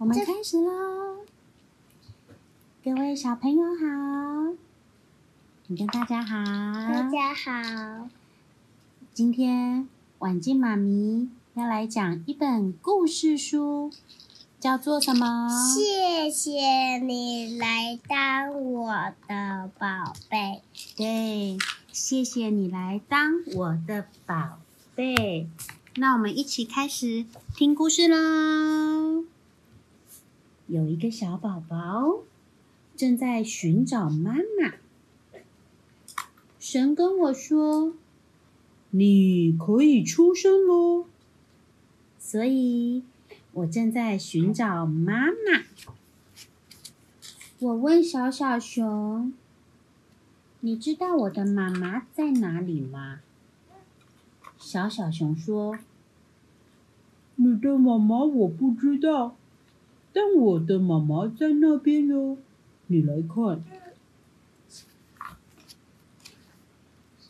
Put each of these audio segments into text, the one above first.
各位小朋友好，你跟大家好，大家好。今天婉静妈咪要来讲一本故事书，叫做什么？谢谢你来当我的宝贝。对，谢谢你来当我的宝贝。那我们一起开始听故事喽。有一个小宝宝。正在寻找妈妈。神跟我说：“你可以出生喽。”所以，我正在寻找妈妈。我问小小熊：“你知道我的妈妈在哪里吗？”小小熊说：“你的妈妈我不知道，但我的妈妈在那边哟。”你来看，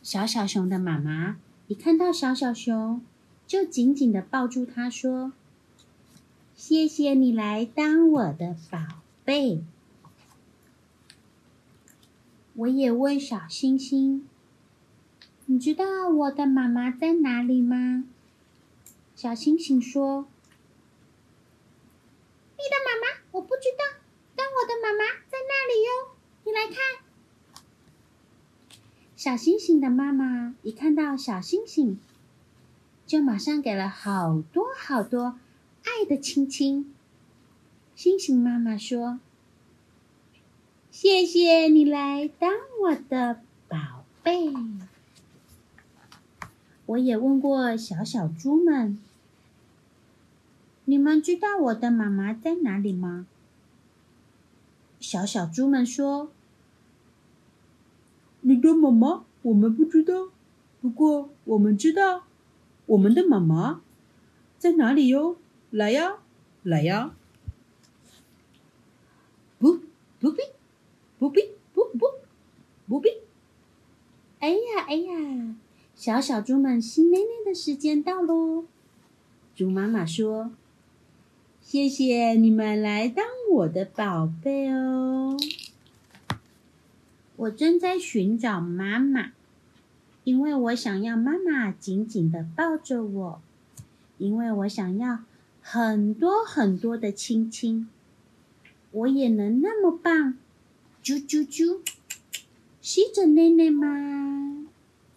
小小熊的妈妈一看到小小熊，就紧紧的抱住它，说：“谢谢你来当我的宝贝。”我也问小星星：“你知道我的妈妈在哪里吗？”小星星说：“你的妈妈我不知道。”但我的妈妈在那里哟，你来看。小星星的妈妈一看到小星星，就马上给了好多好多爱的亲亲。星星妈妈说：“谢谢你来当我的宝贝。”我也问过小小猪们：“你们知道我的妈妈在哪里吗？”小小猪们说：“你的妈妈我们不知道，不过我们知道我们的妈妈在哪里哟。来呀，来呀！不，不必，不必，不不，不必。哎呀，哎呀！小小猪们新奶奶的时间到喽。猪妈妈说。”谢谢你们来当我的宝贝哦！我正在寻找妈妈，因为我想要妈妈紧紧的抱着我，因为我想要很多很多的亲亲。我也能那么棒，啾啾啾，吸着奶奶吗？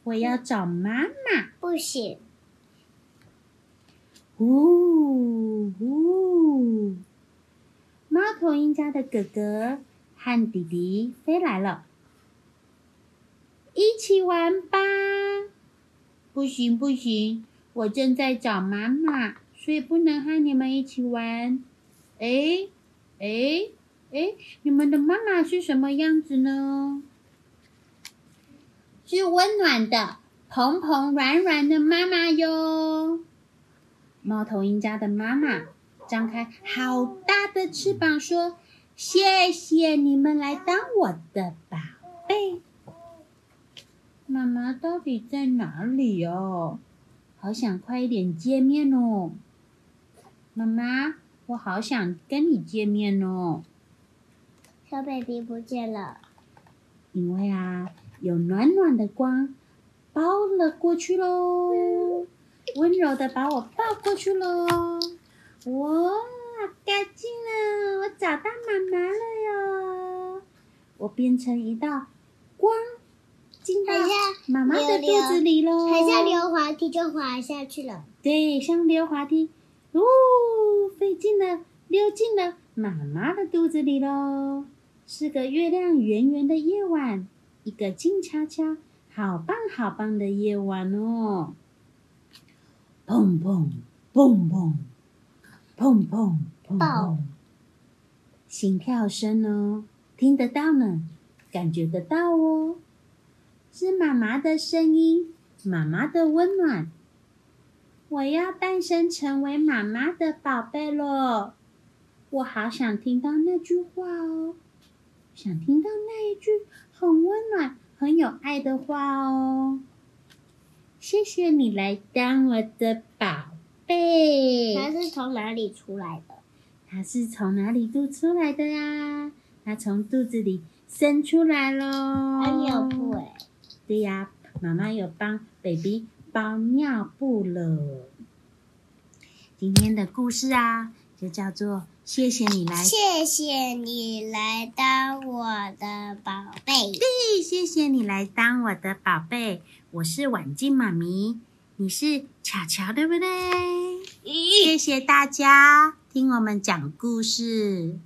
我要找妈妈，不行。呜呜！猫头鹰家的哥哥和弟弟飞来了，一起玩吧！不行不行，我正在找妈妈，所以不能和你们一起玩。哎哎哎，你们的妈妈是什么样子呢？是温暖的、蓬蓬软软的妈妈哟。猫头鹰家的妈妈张开好大的翅膀，说：“谢谢你们来当我的宝贝。”妈妈到底在哪里哦？好想快一点见面哦！妈妈，我好想跟你见面哦。小 baby 不见了，因为啊，有暖暖的光包了过去喽。温柔的把我抱过去了，哇，干净了！我找到妈妈了哟！我变成一道光，进到妈妈的肚子里喽，还像溜滑梯就滑下去了。对，像溜滑梯，呜，飞进了，溜进了妈妈的肚子里喽。是个月亮圆圆的夜晚，一个静悄悄、好棒好棒的夜晚哦。砰砰砰砰砰砰砰砰，心跳声哦？听得到呢，感觉得到哦，是妈妈的声音，妈妈的温暖。我要诞生成为妈妈的宝贝了，我好想听到那句话哦，想听到那一句很温暖、很有爱的话哦。谢谢你来当我的宝贝。它是从哪里出来的？它是从哪里肚出来的呀？它从肚子里生出来喽。还有布哎。对呀，妈妈有帮 baby 包尿布了。今天的故事啊，就叫做谢谢你来，谢谢你来当我的宝贝。对，谢谢你来当我的宝贝。我是婉静妈咪，你是巧巧，对不对？谢谢大家听我们讲故事。